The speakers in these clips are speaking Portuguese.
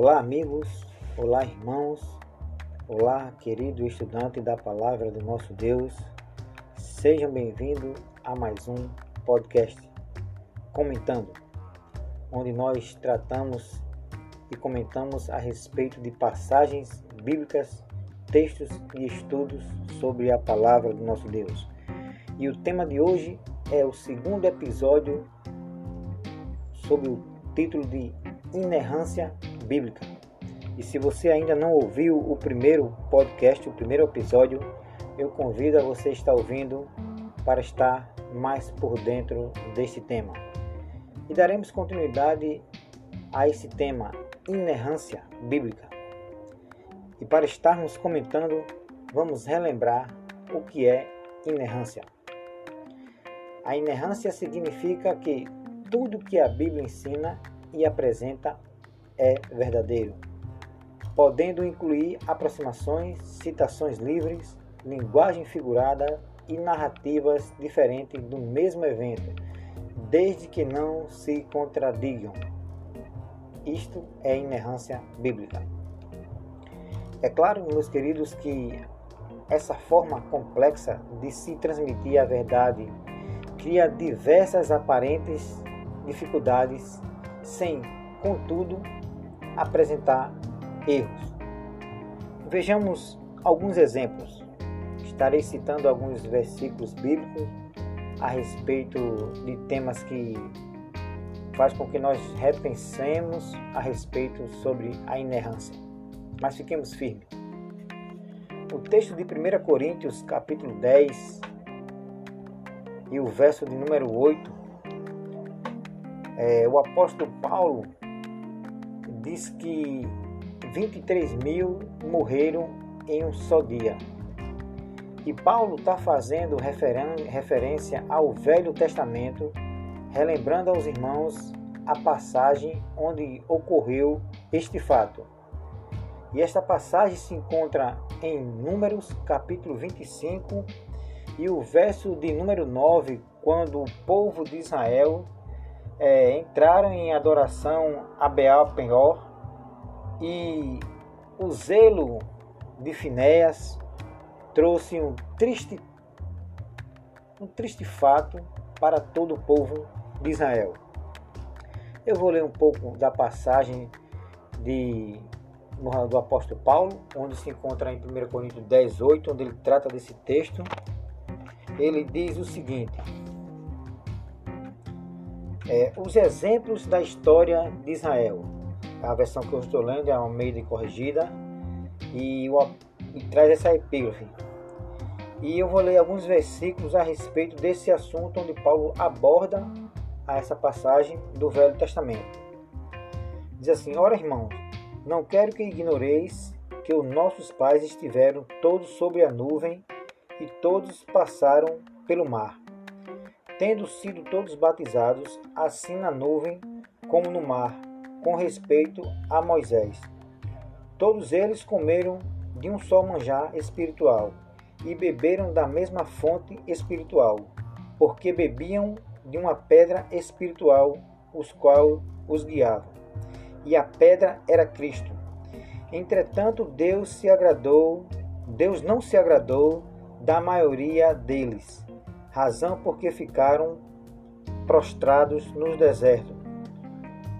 Olá, amigos. Olá, irmãos. Olá, querido estudante da palavra do nosso Deus. Sejam bem-vindos a mais um podcast Comentando, onde nós tratamos e comentamos a respeito de passagens bíblicas, textos e estudos sobre a palavra do nosso Deus. E o tema de hoje é o segundo episódio sob o título de Inerrância Bíblica. E se você ainda não ouviu o primeiro podcast, o primeiro episódio, eu convido a você estar ouvindo para estar mais por dentro deste tema. E daremos continuidade a esse tema, inerrância bíblica. E para estarmos comentando, vamos relembrar o que é inerrância. A inerrância significa que tudo que a Bíblia ensina e apresenta é verdadeiro, podendo incluir aproximações, citações livres, linguagem figurada e narrativas diferentes do mesmo evento, desde que não se contradigam. Isto é inerrância bíblica. É claro, meus queridos, que essa forma complexa de se transmitir a verdade cria diversas aparentes dificuldades, sem, contudo, apresentar erros. Vejamos alguns exemplos. Estarei citando alguns versículos bíblicos a respeito de temas que faz com que nós repensemos a respeito sobre a inerrância. Mas fiquemos firmes. O texto de 1 Coríntios, capítulo 10, e o verso de número 8, é, o apóstolo Paulo diz que 23 mil morreram em um só dia. E Paulo está fazendo referência ao Velho Testamento, relembrando aos irmãos a passagem onde ocorreu este fato. E esta passagem se encontra em Números, capítulo 25, e o verso de número 9, quando o povo de Israel é, entraram em adoração a Baal Penhor e o zelo de Finéas trouxe um triste, um triste fato para todo o povo de Israel. Eu vou ler um pouco da passagem de, do apóstolo Paulo, onde se encontra em 1 Coríntios 10, 8, onde ele trata desse texto. Ele diz o seguinte: é, os exemplos da história de Israel. A versão que eu estou lendo é a Almeida Corrigida e, o, e traz essa epígrafe. E eu vou ler alguns versículos a respeito desse assunto onde Paulo aborda essa passagem do Velho Testamento. Diz assim: Ora, irmãos, não quero que ignoreis que os nossos pais estiveram todos sob a nuvem e todos passaram pelo mar tendo sido todos batizados, assim na nuvem como no mar, com respeito a Moisés. Todos eles comeram de um só manjar espiritual e beberam da mesma fonte espiritual, porque bebiam de uma pedra espiritual, os qual os guiava. E a pedra era Cristo. Entretanto, Deus se agradou, Deus não se agradou da maioria deles razão porque ficaram prostrados no deserto.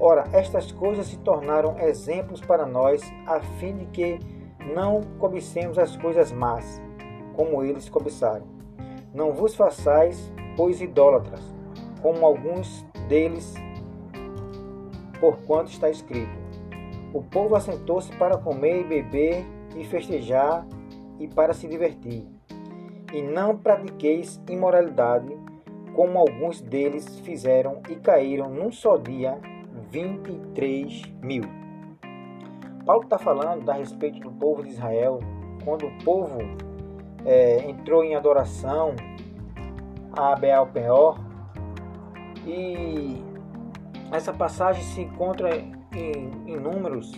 Ora, estas coisas se tornaram exemplos para nós, a fim de que não cobicemos as coisas más, como eles cobiçaram. Não vos façais, pois, idólatras, como alguns deles, porquanto está escrito: O povo assentou-se para comer e beber e festejar e para se divertir e não pratiqueis imoralidade, como alguns deles fizeram e caíram num só dia 23 mil. Paulo está falando a respeito do povo de Israel, quando o povo é, entrou em adoração a Baal Peor, e essa passagem se encontra em, em números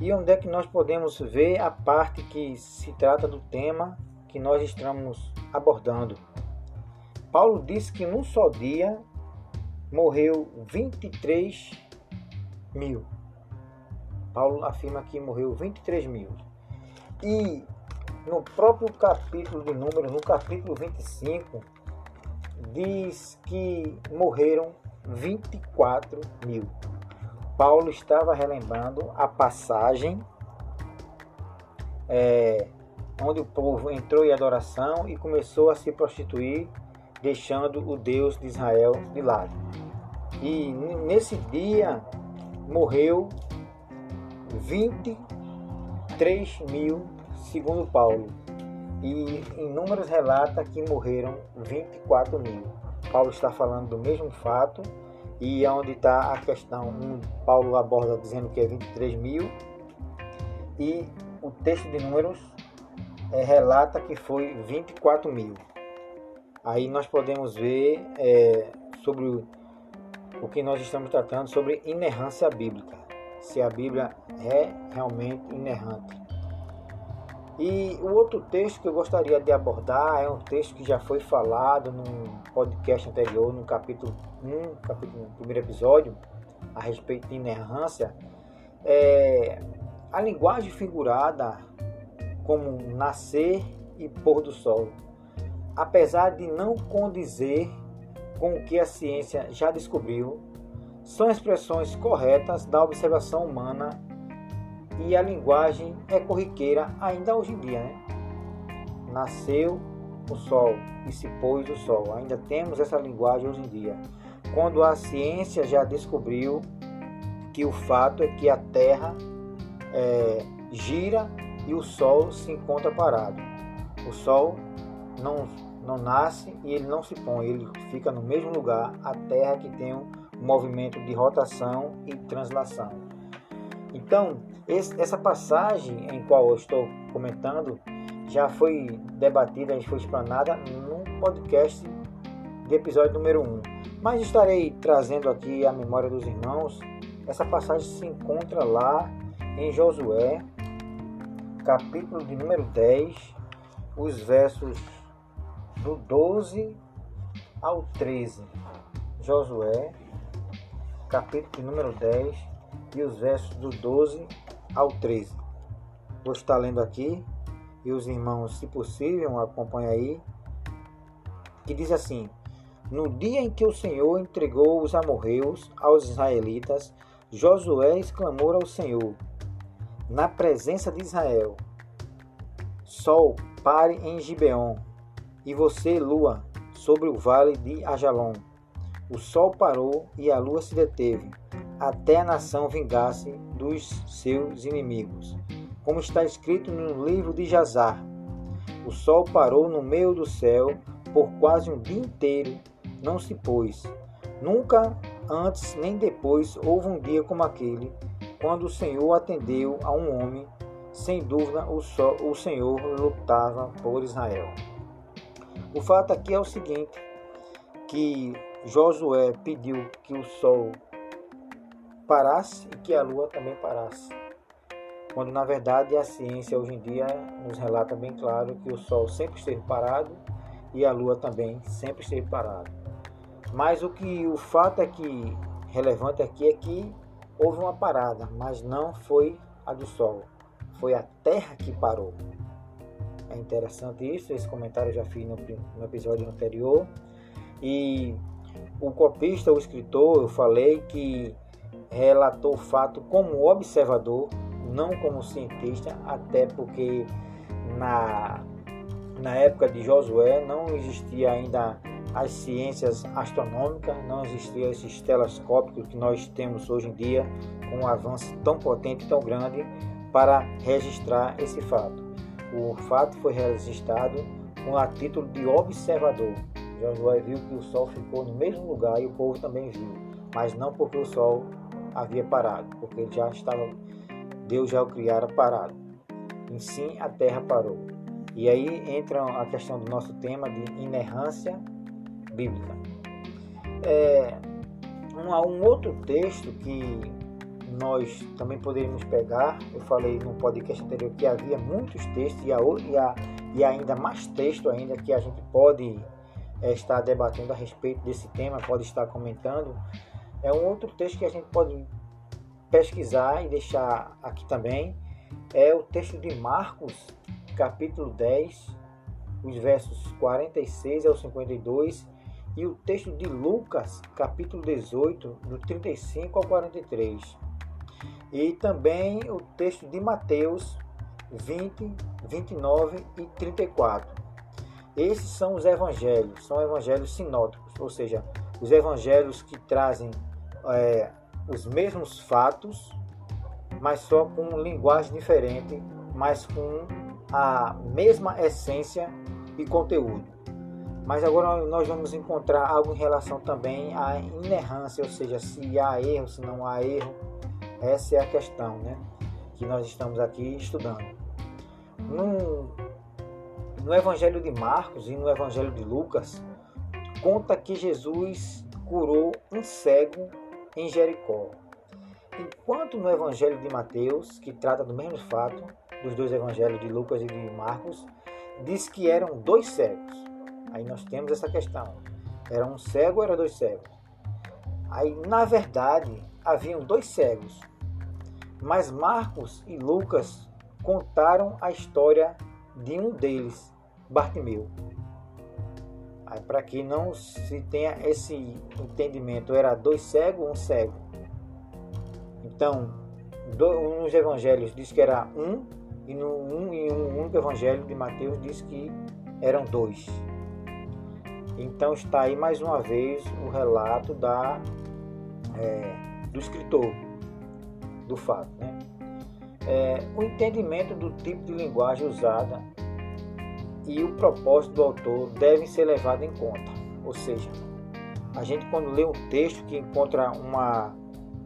e onde é que nós podemos ver a parte que se trata do tema que nós estamos abordando. Paulo disse que num só dia morreu 23 mil. Paulo afirma que morreu 23 mil. E no próprio capítulo de Números, no capítulo 25, diz que morreram 24 mil. Paulo estava relembrando a passagem é, onde o povo entrou em adoração e começou a se prostituir, deixando o Deus de Israel de lado. E nesse dia morreu 23 mil, segundo Paulo. E em números relata que morreram 24 mil. Paulo está falando do mesmo fato e é onde está a questão. Um, Paulo aborda dizendo que é 23 mil e o texto de números é, relata que foi 24 mil. Aí nós podemos ver é, sobre o, que nós estamos tratando sobre inerrância bíblica, se a Bíblia é realmente inerrante. E o outro texto que eu gostaria de abordar é um texto que já foi falado num podcast anterior, no capítulo 1, capítulo, no primeiro episódio, a respeito de inerrância. É, a linguagem figurada como nascer e pôr do sol, apesar de não condizer com o que a ciência já descobriu, são expressões corretas da observação humana e a linguagem é corriqueira ainda hoje em dia. Né? Nasceu o sol e se pôs o sol. Ainda temos essa linguagem hoje em dia. Quando a ciência já descobriu que o fato é que a Terra é, gira e o Sol se encontra parado. O Sol não, não nasce e ele não se põe, ele fica no mesmo lugar, a Terra que tem um movimento de rotação e translação. Então, esse, essa passagem em qual eu estou comentando já foi debatida, já foi explanada no podcast de episódio número 1. Mas estarei trazendo aqui a memória dos irmãos. Essa passagem se encontra lá em Josué, capítulo de número 10, os versos do 12 ao 13. Josué, capítulo de número 10, e os versos do 12 ao 13. Vou estar lendo aqui e os irmãos, se possível, acompanhem aí. Que diz assim: No dia em que o Senhor entregou os amorreus aos israelitas, Josué exclamou ao Senhor, na presença de Israel: Sol, pare em Gibeon, e você, lua, sobre o vale de Ajalon. O sol parou e a lua se deteve até a nação vingasse dos seus inimigos. Como está escrito no livro de Jazar: O sol parou no meio do céu por quase um dia inteiro, não se pôs. Nunca antes nem depois houve um dia como aquele, quando o Senhor atendeu a um homem. Sem dúvida, o, sol, o Senhor lutava por Israel. O fato aqui é o seguinte: que Josué pediu que o sol parasse e que a Lua também parasse. Quando na verdade a ciência hoje em dia nos relata bem claro que o Sol sempre esteve parado e a Lua também sempre esteve parada. Mas o que o fato é que relevante aqui é que houve uma parada, mas não foi a do Sol, foi a Terra que parou. É interessante isso, esse comentário eu já fiz no, no episódio anterior. E o copista, o escritor, eu falei que relatou o fato como observador, não como cientista, até porque na, na época de Josué não existia ainda as ciências astronômicas, não existiam esses telescópicos que nós temos hoje em dia, com um avanço tão potente tão grande para registrar esse fato. O fato foi registrado com a título de observador. Josué viu que o Sol ficou no mesmo lugar e o povo também viu, mas não porque o Sol havia parado, porque ele já estava, Deus já o criara parado. Em sim, a terra parou. E aí entra a questão do nosso tema de inerrância bíblica. É, um, um outro texto que nós também poderíamos pegar, eu falei no podcast anterior que havia muitos textos e, a, e, a, e ainda mais texto ainda que a gente pode é, estar debatendo a respeito desse tema, pode estar comentando, é um outro texto que a gente pode pesquisar e deixar aqui também. É o texto de Marcos, capítulo 10, os versos 46 ao 52, e o texto de Lucas, capítulo 18, do 35 ao 43. E também o texto de Mateus 20, 29 e 34. Esses são os evangelhos, são evangelhos sinóticos, ou seja, os evangelhos que trazem é, os mesmos fatos, mas só com linguagem diferente, mas com a mesma essência e conteúdo. Mas agora nós vamos encontrar algo em relação também à inerrância, ou seja, se há erro, se não há erro. Essa é a questão né, que nós estamos aqui estudando. No, no Evangelho de Marcos e no Evangelho de Lucas, conta que Jesus curou um cego em Jericó. Enquanto no Evangelho de Mateus, que trata do mesmo fato, dos dois evangelhos de Lucas e de Marcos, diz que eram dois cegos. Aí nós temos essa questão. Era um cego ou era dois cegos? Aí, na verdade, haviam dois cegos. Mas Marcos e Lucas contaram a história de um deles, Bartimeu. Para que não se tenha esse entendimento, era dois cegos um cego. Então, do, nos evangelhos diz que era um, e no um, em um único evangelho de Mateus diz que eram dois. Então está aí mais uma vez o relato da, é, do escritor do fato. Né? É, o entendimento do tipo de linguagem usada e o propósito do autor devem ser levados em conta. Ou seja, a gente quando lê um texto que encontra uma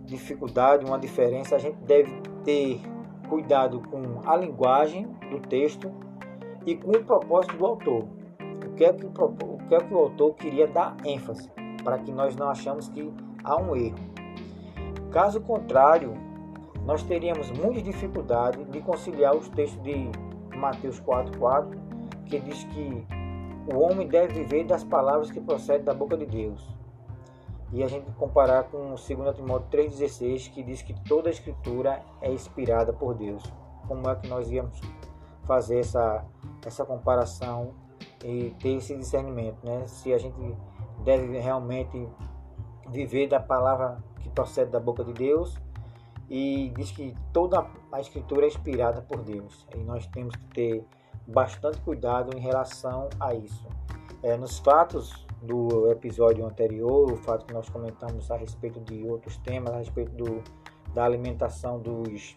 dificuldade, uma diferença, a gente deve ter cuidado com a linguagem do texto e com o propósito do autor. O que é que o, que é que o autor queria dar ênfase, para que nós não achamos que há um erro. Caso contrário, nós teríamos muita dificuldade de conciliar os textos de Mateus 4,4 que diz que o homem deve viver das palavras que procedem da boca de Deus. E a gente comparar com 2 Timóteo 3,16, que diz que toda a escritura é inspirada por Deus. Como é que nós íamos fazer essa, essa comparação e ter esse discernimento, né? Se a gente deve realmente viver da palavra que procede da boca de Deus e diz que toda a escritura é inspirada por Deus. E nós temos que ter bastante cuidado em relação a isso. É, nos fatos do episódio anterior, o fato que nós comentamos a respeito de outros temas, a respeito do, da alimentação dos,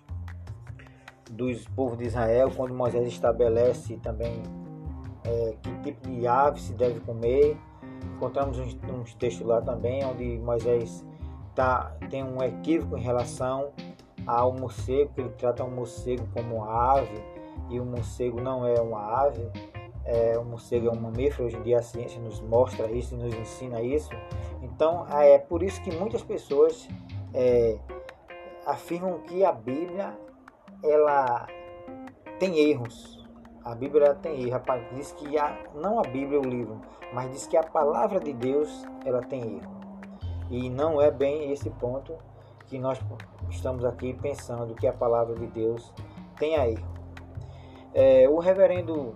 dos povos de Israel, quando Moisés estabelece também é, que tipo de ave se deve comer. Encontramos uns, uns textos lá também, onde Moisés tá, tem um equívoco em relação ao morcego, que ele trata o morcego como ave, e o morcego não é uma ave, é, o morcego é um mamífero, hoje em dia a ciência nos mostra isso e nos ensina isso. Então é por isso que muitas pessoas é, afirmam que a Bíblia ela tem erros. A Bíblia tem erros. Diz que a, não a Bíblia o livro, mas diz que a palavra de Deus ela tem erro. E não é bem esse ponto que nós estamos aqui pensando que a palavra de Deus tenha erro. É, o reverendo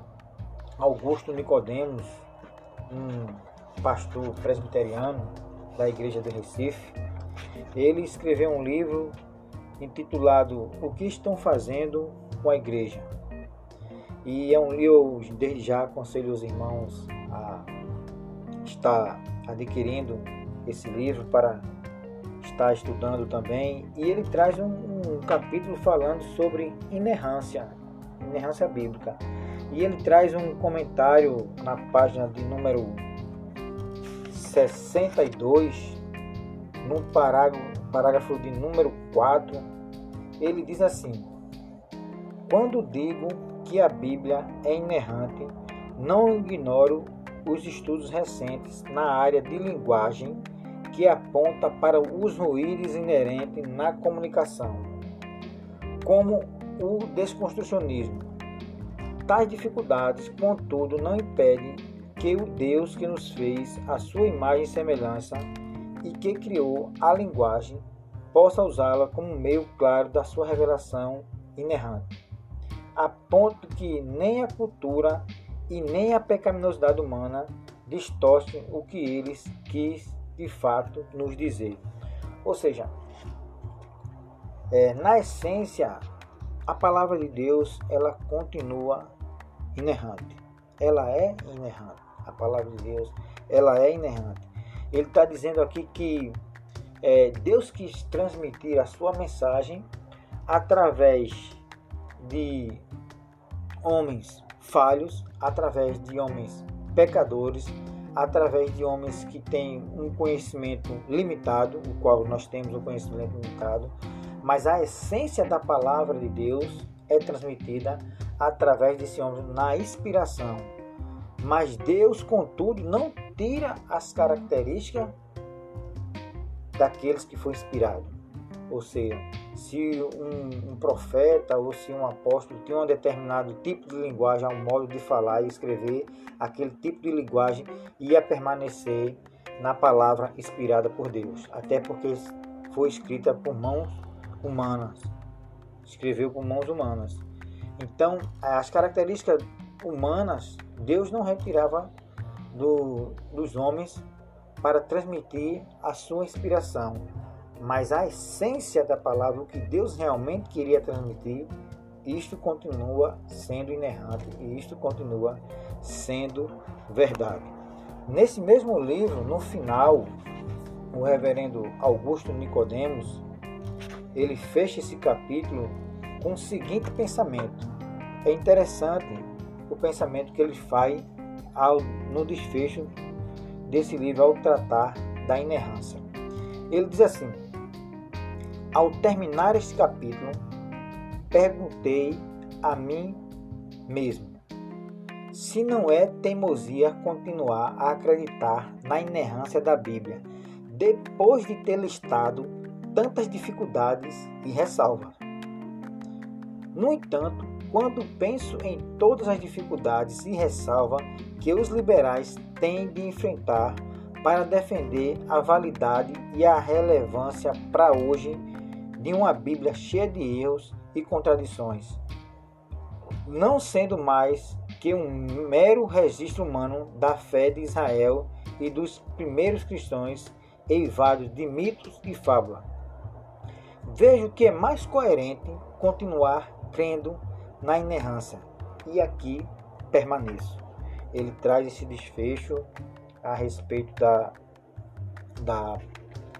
Augusto Nicodemos, um pastor presbiteriano da igreja de Recife, ele escreveu um livro intitulado O que estão fazendo com a igreja. E é um livro, eu desde já aconselho os irmãos a estar adquirindo esse livro para estar estudando também. E ele traz um, um capítulo falando sobre inerrância, inerrância bíblica. E ele traz um comentário na página de número 62, no parágrafo, parágrafo de número 4, ele diz assim: Quando digo que a Bíblia é inerrante, não ignoro os estudos recentes na área de linguagem que aponta para os ruídos inerentes na comunicação, como o desconstrucionismo, Tais dificuldades, contudo, não impedem que o Deus que nos fez a sua imagem e semelhança e que criou a linguagem possa usá-la como meio claro da sua revelação inerrante, a ponto que nem a cultura e nem a pecaminosidade humana distorcem o que eles quis de fato nos dizer. Ou seja, é, na essência, a palavra de Deus ela continua inerrante. Ela é inerrante. A palavra de Deus ela é inerrante. Ele está dizendo aqui que é, Deus quis transmitir a sua mensagem através de homens falhos, através de homens pecadores, através de homens que têm um conhecimento limitado, o qual nós temos um conhecimento limitado, mas a essência da palavra de Deus é transmitida através desse homem na inspiração. Mas Deus, contudo, não tira as características daqueles que foi inspirado. Ou seja, se um, um, profeta ou se um apóstolo tinha um determinado tipo de linguagem, um modo de falar e escrever, aquele tipo de linguagem ia permanecer na palavra inspirada por Deus, até porque foi escrita por mãos humanas, escreveu por mãos humanas. Então, as características humanas, Deus não retirava do, dos homens para transmitir a sua inspiração, mas a essência da palavra, o que Deus realmente queria transmitir, isto continua sendo inerrante e isto continua sendo verdade. Nesse mesmo livro, no final, o reverendo Augusto Nicodemos, ele fecha esse capítulo com o seguinte pensamento. É interessante o pensamento que ele faz ao, no desfecho desse livro ao tratar da inerrância. Ele diz assim: Ao terminar este capítulo, perguntei a mim mesmo se não é teimosia continuar a acreditar na inerrância da Bíblia, depois de ter listado tantas dificuldades e ressalvas. No entanto, quando penso em todas as dificuldades e ressalvas que os liberais têm de enfrentar para defender a validade e a relevância para hoje de uma Bíblia cheia de erros e contradições, não sendo mais que um mero registro humano da fé de Israel e dos primeiros cristãos eivados de mitos e fábulas. Vejo que é mais coerente continuar crendo na inerrância e aqui permaneço. Ele traz esse desfecho a respeito da, da,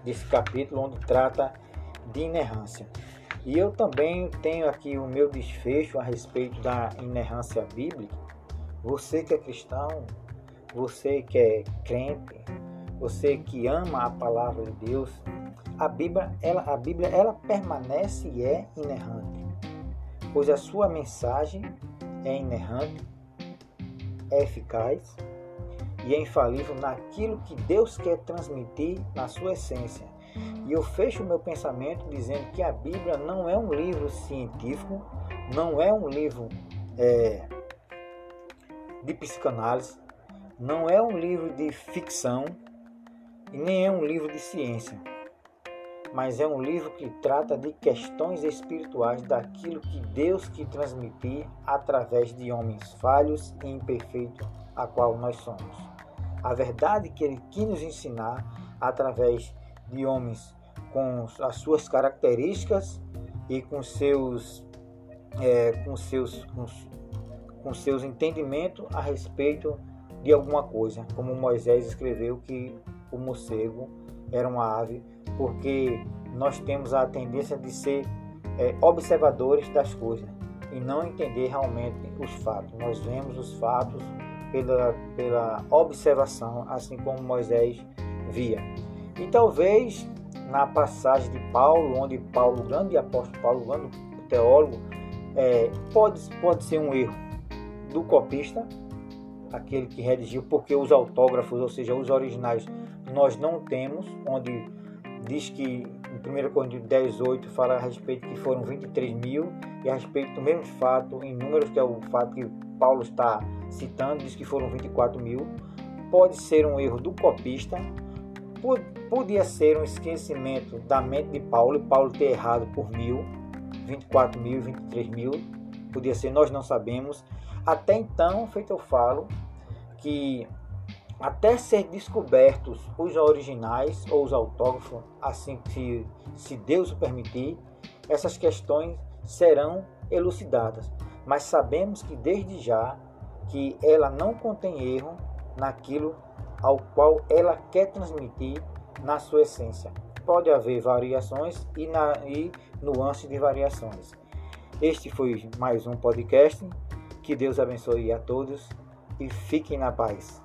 desse capítulo onde trata de inerrância. E eu também tenho aqui o meu desfecho a respeito da inerrância bíblica. Você que é cristão, você que é crente, você que ama a palavra de Deus, a Bíblia, ela, a Bíblia, ela permanece e é inerrante, pois a sua mensagem é inerrante, é eficaz e é infalível naquilo que Deus quer transmitir na sua essência. E eu fecho meu pensamento dizendo que a Bíblia não é um livro científico, não é um livro é, de psicanálise, não é um livro de ficção e nem é um livro de ciência, mas é um livro que trata de questões espirituais daquilo que Deus quer transmitir através de homens falhos e imperfeitos, a qual nós somos. A verdade que Ele quis nos ensinar através de homens com as suas características e com seus, é, com seus, com, com seus entendimentos a respeito de alguma coisa, como Moisés escreveu que o morcego era uma ave, porque nós temos a tendência de ser é, observadores das coisas e não entender realmente os fatos. Nós vemos os fatos pela, pela observação, assim como Moisés via. E talvez na passagem de Paulo, onde Paulo, grande apóstolo Paulo, grande teólogo, é, pode, pode ser um erro do copista, aquele que redigiu, porque os autógrafos, ou seja, os originais, nós não temos, onde diz que em 1 Coríntios 10, 8 fala a respeito que foram 23 mil, e a respeito do mesmo fato, em números, que é o fato que Paulo está citando, diz que foram 24 mil. Pode ser um erro do copista, podia ser um esquecimento da mente de Paulo, e Paulo ter errado por mil, 24 mil, 23 mil, podia ser, nós não sabemos. Até então, feito eu falo, que até ser descobertos os originais ou os autógrafos, assim que se Deus o permitir, essas questões serão elucidadas. Mas sabemos que desde já que ela não contém erro naquilo ao qual ela quer transmitir na sua essência. Pode haver variações e, na, e nuances de variações. Este foi mais um podcast. Que Deus abençoe a todos e fiquem na paz.